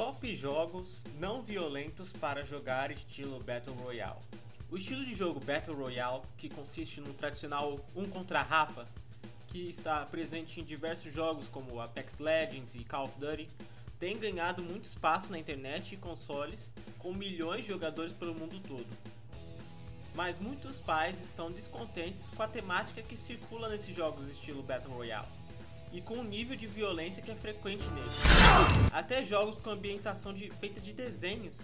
Top jogos não violentos para jogar estilo Battle Royale. O estilo de jogo Battle Royale, que consiste no tradicional um contra rapa, que está presente em diversos jogos como Apex Legends e Call of Duty, tem ganhado muito espaço na internet e consoles, com milhões de jogadores pelo mundo todo. Mas muitos pais estão descontentes com a temática que circula nesses jogos estilo Battle Royale e com o nível de violência que é frequente neles. Até jogos com ambientação de, feita de desenhos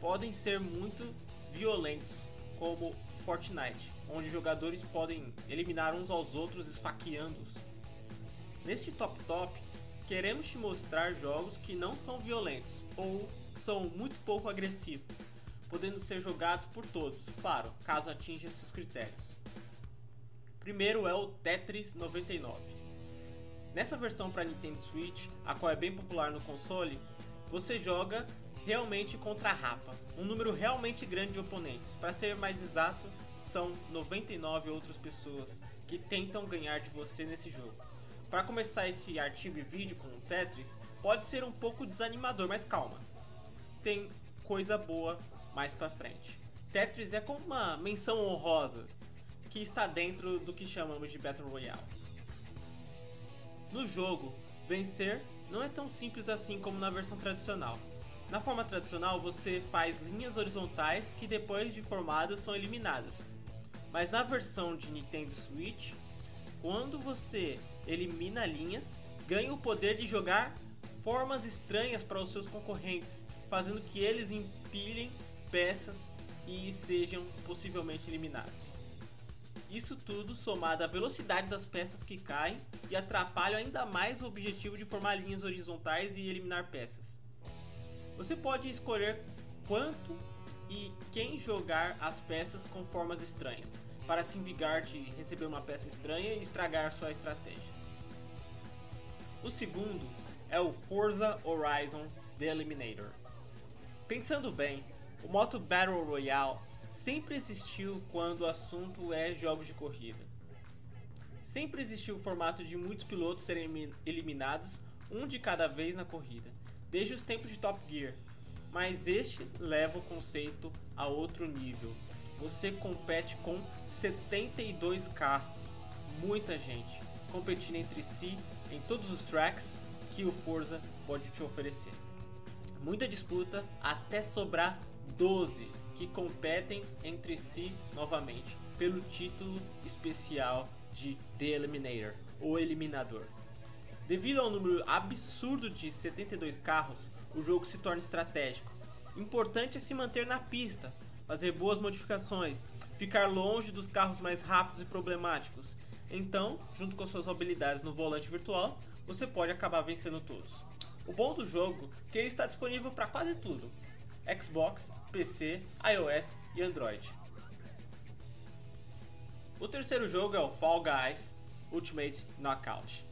podem ser muito violentos, como Fortnite, onde jogadores podem eliminar uns aos outros esfaqueando-os. Neste Top Top, queremos te mostrar jogos que não são violentos ou são muito pouco agressivos, podendo ser jogados por todos, claro, caso atinja seus critérios. Primeiro é o Tetris 99. Nessa versão para Nintendo Switch, a qual é bem popular no console, você joga realmente contra a Rapa, um número realmente grande de oponentes. Para ser mais exato, são 99 outras pessoas que tentam ganhar de você nesse jogo. Para começar esse artigo e vídeo com o Tetris, pode ser um pouco desanimador, mas calma. Tem coisa boa mais para frente. Tetris é como uma menção honrosa que está dentro do que chamamos de Battle Royale. No jogo, vencer não é tão simples assim como na versão tradicional. Na forma tradicional, você faz linhas horizontais que depois de formadas são eliminadas. Mas na versão de Nintendo Switch, quando você elimina linhas, ganha o poder de jogar formas estranhas para os seus concorrentes, fazendo que eles empilhem peças e sejam possivelmente eliminados. Isso tudo somado à velocidade das peças que caem e atrapalham ainda mais o objetivo de formar linhas horizontais e eliminar peças. Você pode escolher quanto e quem jogar as peças com formas estranhas, para se vingar de receber uma peça estranha e estragar sua estratégia. O segundo é o Forza Horizon The Eliminator. Pensando bem, o modo Battle Royale sempre existiu quando o assunto é jogos de corrida. Sempre existiu o formato de muitos pilotos serem eliminados, um de cada vez na corrida, desde os tempos de Top Gear. Mas este leva o conceito a outro nível. Você compete com 72 carros, muita gente, competindo entre si em todos os tracks que o Forza pode te oferecer. Muita disputa até sobrar 12 que competem entre si novamente pelo título especial de The Eliminator, o Eliminador. Devido ao número absurdo de 72 carros, o jogo se torna estratégico. Importante é se manter na pista, fazer boas modificações, ficar longe dos carros mais rápidos e problemáticos. Então, junto com suas habilidades no volante virtual, você pode acabar vencendo todos. O bom do jogo é que ele está disponível para quase tudo, Xbox, PC, iOS e Android. O terceiro jogo é o Fall Guys Ultimate Knockout.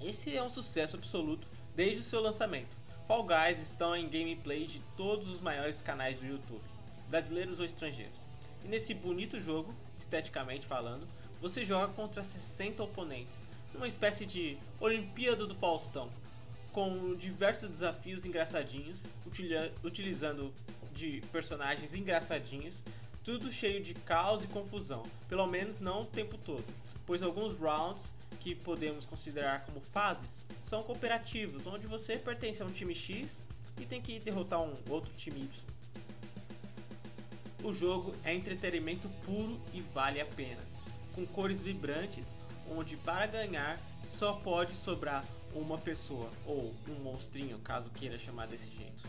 Esse é um sucesso absoluto desde o seu lançamento. Fall Guys estão em gameplay de todos os maiores canais do YouTube, brasileiros ou estrangeiros. E nesse bonito jogo, esteticamente falando, você joga contra 60 oponentes, numa espécie de Olimpíada do Faustão, com diversos desafios engraçadinhos, utilizando de personagens engraçadinhos, tudo cheio de caos e confusão, pelo menos não o tempo todo, pois alguns rounds que podemos considerar como fases são cooperativos, onde você pertence a um time X e tem que derrotar um outro time Y. O jogo é entretenimento puro e vale a pena, com cores vibrantes, onde para ganhar só pode sobrar uma pessoa ou um monstrinho, caso queira chamar desse jeito.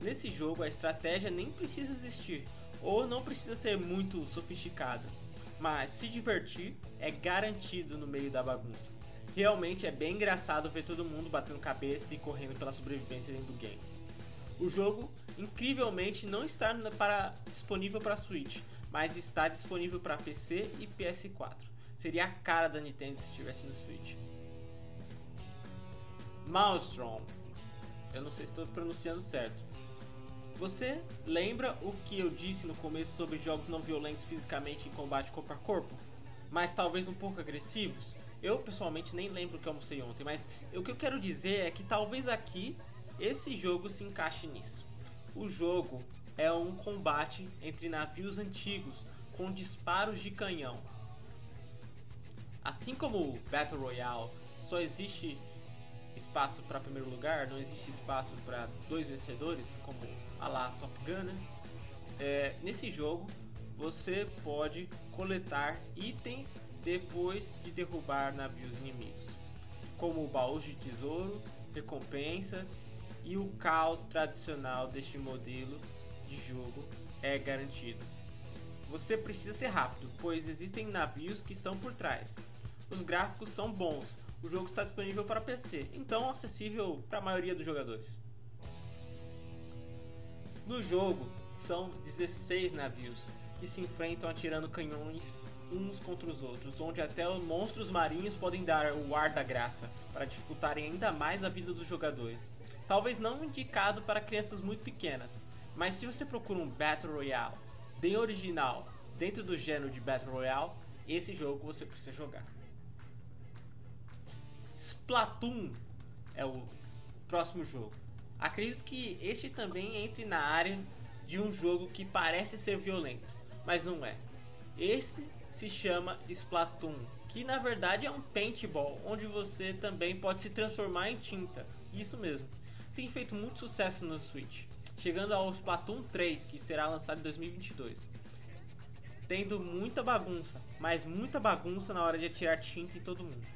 Nesse jogo a estratégia nem precisa existir ou não precisa ser muito sofisticada, mas se divertir é garantido no meio da bagunça. Realmente é bem engraçado ver todo mundo batendo cabeça e correndo pela sobrevivência dentro do game. O jogo, incrivelmente, não está para, disponível para Switch, mas está disponível para PC e PS4. Seria a cara da Nintendo se estivesse no Switch. Maelstrom. Eu não sei se estou pronunciando certo. Você lembra o que eu disse no começo sobre jogos não violentos fisicamente em combate corpo a corpo? Mas talvez um pouco agressivos? Eu pessoalmente nem lembro o que eu almocei ontem, mas o que eu quero dizer é que talvez aqui esse jogo se encaixa nisso. O jogo é um combate entre navios antigos com disparos de canhão. Assim como o Battle Royale só existe espaço para primeiro lugar, não existe espaço para dois vencedores, como a lá Top Gun, né? é, nesse jogo você pode coletar itens depois de derrubar navios inimigos, como baús de tesouro, recompensas e o caos tradicional deste modelo de jogo é garantido. Você precisa ser rápido, pois existem navios que estão por trás. Os gráficos são bons, o jogo está disponível para PC, então acessível para a maioria dos jogadores. No jogo são 16 navios que se enfrentam atirando canhões uns contra os outros, onde até os monstros marinhos podem dar o ar da graça para dificultarem ainda mais a vida dos jogadores. Talvez não indicado para crianças muito pequenas, mas se você procura um Battle Royale bem original dentro do gênero de Battle Royale, esse jogo você precisa jogar. Splatoon é o próximo jogo. Acredito que este também entre na área de um jogo que parece ser violento, mas não é. Esse se chama Splatoon, que na verdade é um paintball, onde você também pode se transformar em tinta. Isso mesmo. Tem feito muito sucesso no Switch, chegando ao Splatoon 3, que será lançado em 2022. Tendo muita bagunça, mas muita bagunça na hora de atirar tinta em todo mundo.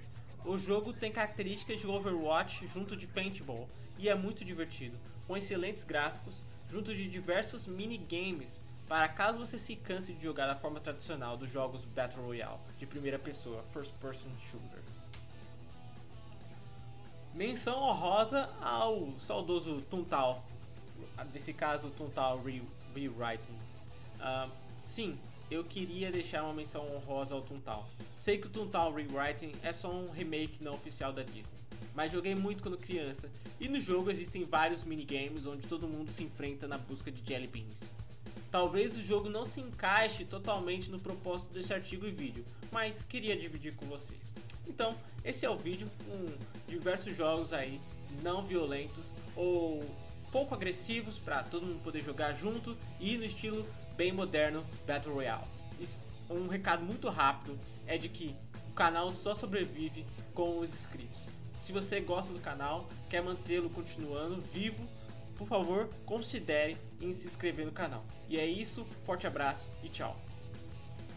O jogo tem características de Overwatch junto de paintball e é muito divertido, com excelentes gráficos, junto de diversos minigames para caso você se canse de jogar da forma tradicional dos jogos Battle Royale de primeira pessoa, First Person Shooter. Menção honrosa ao saudoso Tuntal, desse caso Tuntal Rewriting. Uh, sim, eu queria deixar uma menção honrosa ao Toontown. Sei que o Toontown Rewriting é só um remake não oficial da Disney, mas joguei muito quando criança, e no jogo existem vários minigames onde todo mundo se enfrenta na busca de Jelly Beans. Talvez o jogo não se encaixe totalmente no propósito desse artigo e vídeo, mas queria dividir com vocês. Então, esse é o vídeo com diversos jogos aí não violentos ou pouco agressivos para todo mundo poder jogar junto e no estilo bem moderno Battle Royale. Um recado muito rápido é de que o canal só sobrevive com os inscritos. Se você gosta do canal, quer mantê-lo continuando vivo, por favor, considere em se inscrever no canal. E é isso, forte abraço e tchau.